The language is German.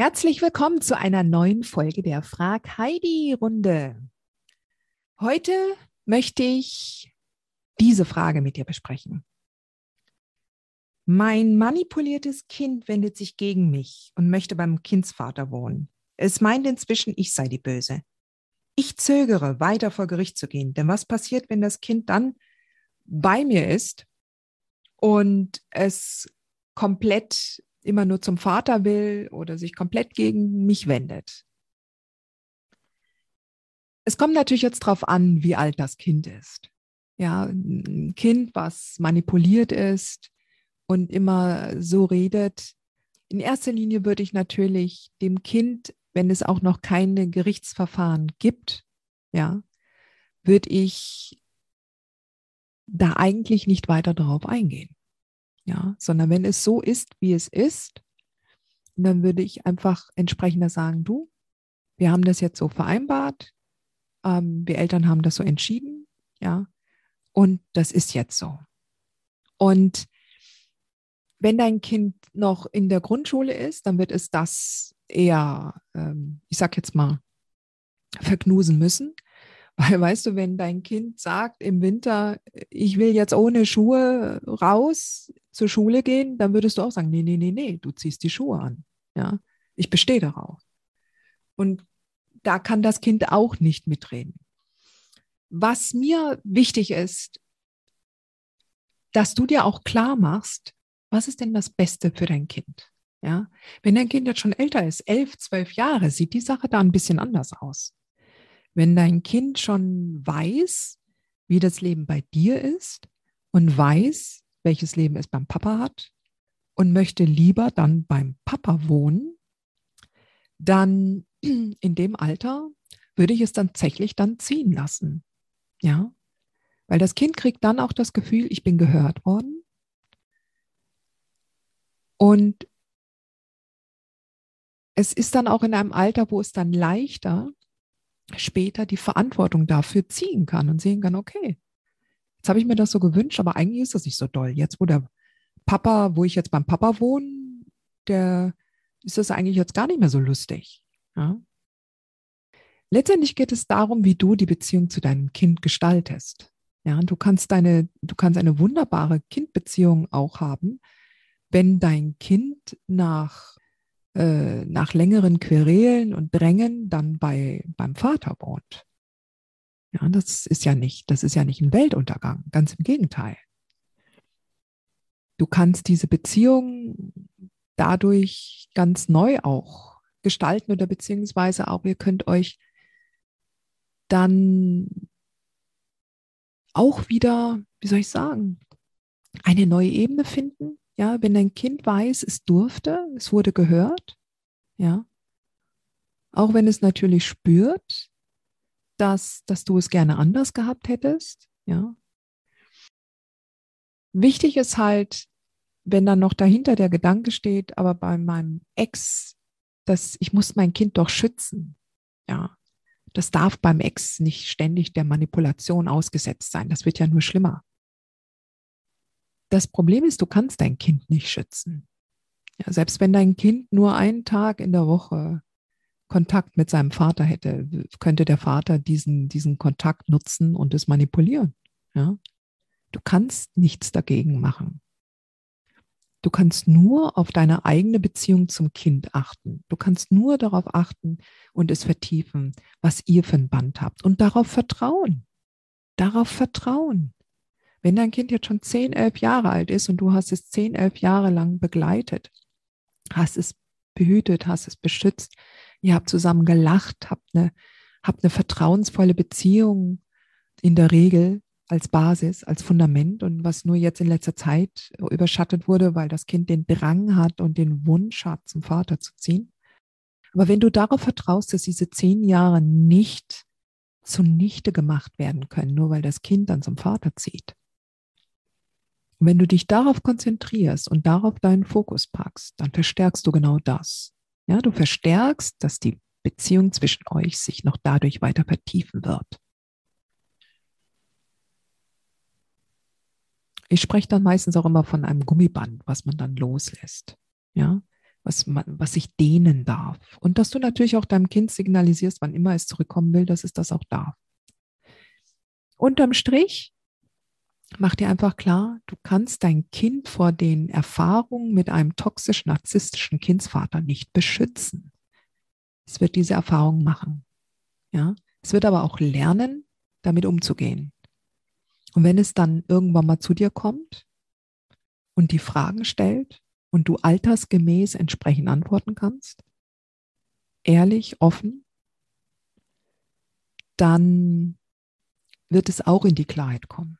Herzlich willkommen zu einer neuen Folge der Frag Heidi Runde. Heute möchte ich diese Frage mit dir besprechen. Mein manipuliertes Kind wendet sich gegen mich und möchte beim Kindsvater wohnen. Es meint inzwischen, ich sei die Böse. Ich zögere, weiter vor Gericht zu gehen, denn was passiert, wenn das Kind dann bei mir ist und es komplett immer nur zum Vater will oder sich komplett gegen mich wendet. Es kommt natürlich jetzt darauf an, wie alt das Kind ist. Ja, ein Kind, was manipuliert ist und immer so redet. In erster Linie würde ich natürlich dem Kind, wenn es auch noch keine Gerichtsverfahren gibt, ja, würde ich da eigentlich nicht weiter darauf eingehen ja, sondern wenn es so ist, wie es ist, dann würde ich einfach entsprechender sagen, du, wir haben das jetzt so vereinbart, ähm, wir Eltern haben das so entschieden, ja, und das ist jetzt so. Und wenn dein Kind noch in der Grundschule ist, dann wird es das eher, ähm, ich sag jetzt mal, verknusen müssen. Weil, weißt du, wenn dein Kind sagt im Winter, ich will jetzt ohne Schuhe raus zur Schule gehen, dann würdest du auch sagen, nee, nee, nee, nee, du ziehst die Schuhe an. Ja, ich bestehe darauf. Und da kann das Kind auch nicht mitreden. Was mir wichtig ist, dass du dir auch klar machst, was ist denn das Beste für dein Kind? Ja, wenn dein Kind jetzt schon älter ist, elf, zwölf Jahre, sieht die Sache da ein bisschen anders aus. Wenn dein Kind schon weiß, wie das Leben bei dir ist und weiß, welches Leben es beim Papa hat und möchte lieber dann beim Papa wohnen, dann in dem Alter würde ich es dann tatsächlich dann ziehen lassen. Ja, weil das Kind kriegt dann auch das Gefühl, ich bin gehört worden. Und es ist dann auch in einem Alter, wo es dann leichter später die Verantwortung dafür ziehen kann und sehen kann, okay, jetzt habe ich mir das so gewünscht, aber eigentlich ist das nicht so doll. Jetzt, wo der Papa, wo ich jetzt beim Papa wohne, der ist das eigentlich jetzt gar nicht mehr so lustig. Ja? Letztendlich geht es darum, wie du die Beziehung zu deinem Kind gestaltest. Ja, du kannst deine, du kannst eine wunderbare Kindbeziehung auch haben, wenn dein Kind nach äh, nach längeren Querelen und Drängen dann bei, beim Vater wohnt. Ja, das ist ja nicht, das ist ja nicht ein Weltuntergang, ganz im Gegenteil. Du kannst diese Beziehung dadurch ganz neu auch gestalten oder beziehungsweise auch ihr könnt euch dann auch wieder, wie soll ich sagen, eine neue Ebene finden, ja, wenn dein Kind weiß, es durfte, es wurde gehört, ja, auch wenn es natürlich spürt, dass, dass du es gerne anders gehabt hättest, ja. Wichtig ist halt, wenn dann noch dahinter der Gedanke steht, aber bei meinem Ex, dass ich muss mein Kind doch schützen, ja. Das darf beim Ex nicht ständig der Manipulation ausgesetzt sein. Das wird ja nur schlimmer. Das Problem ist, du kannst dein Kind nicht schützen. Ja, selbst wenn dein Kind nur einen Tag in der Woche Kontakt mit seinem Vater hätte, könnte der Vater diesen, diesen Kontakt nutzen und es manipulieren. Ja? Du kannst nichts dagegen machen. Du kannst nur auf deine eigene Beziehung zum Kind achten. Du kannst nur darauf achten und es vertiefen, was ihr für ein Band habt und darauf vertrauen. Darauf vertrauen. Wenn dein Kind jetzt schon 10, 11 Jahre alt ist und du hast es 10, 11 Jahre lang begleitet, hast es behütet, hast es beschützt, ihr habt zusammen gelacht, habt eine, habt eine vertrauensvolle Beziehung in der Regel als Basis, als Fundament und was nur jetzt in letzter Zeit überschattet wurde, weil das Kind den Drang hat und den Wunsch hat, zum Vater zu ziehen. Aber wenn du darauf vertraust, dass diese zehn Jahre nicht zunichte gemacht werden können, nur weil das Kind dann zum Vater zieht. Und wenn du dich darauf konzentrierst und darauf deinen Fokus packst, dann verstärkst du genau das. Ja, du verstärkst, dass die Beziehung zwischen euch sich noch dadurch weiter vertiefen wird. Ich spreche dann meistens auch immer von einem Gummiband, was man dann loslässt. Ja, was, man, was sich dehnen darf. Und dass du natürlich auch deinem Kind signalisierst, wann immer es zurückkommen will, dass es das auch darf. Unterm Strich, mach dir einfach klar, du kannst dein Kind vor den Erfahrungen mit einem toxisch-narzisstischen Kindsvater nicht beschützen. Es wird diese Erfahrung machen. Ja, es wird aber auch lernen, damit umzugehen. Und wenn es dann irgendwann mal zu dir kommt und die Fragen stellt und du altersgemäß entsprechend antworten kannst, ehrlich, offen, dann wird es auch in die Klarheit kommen.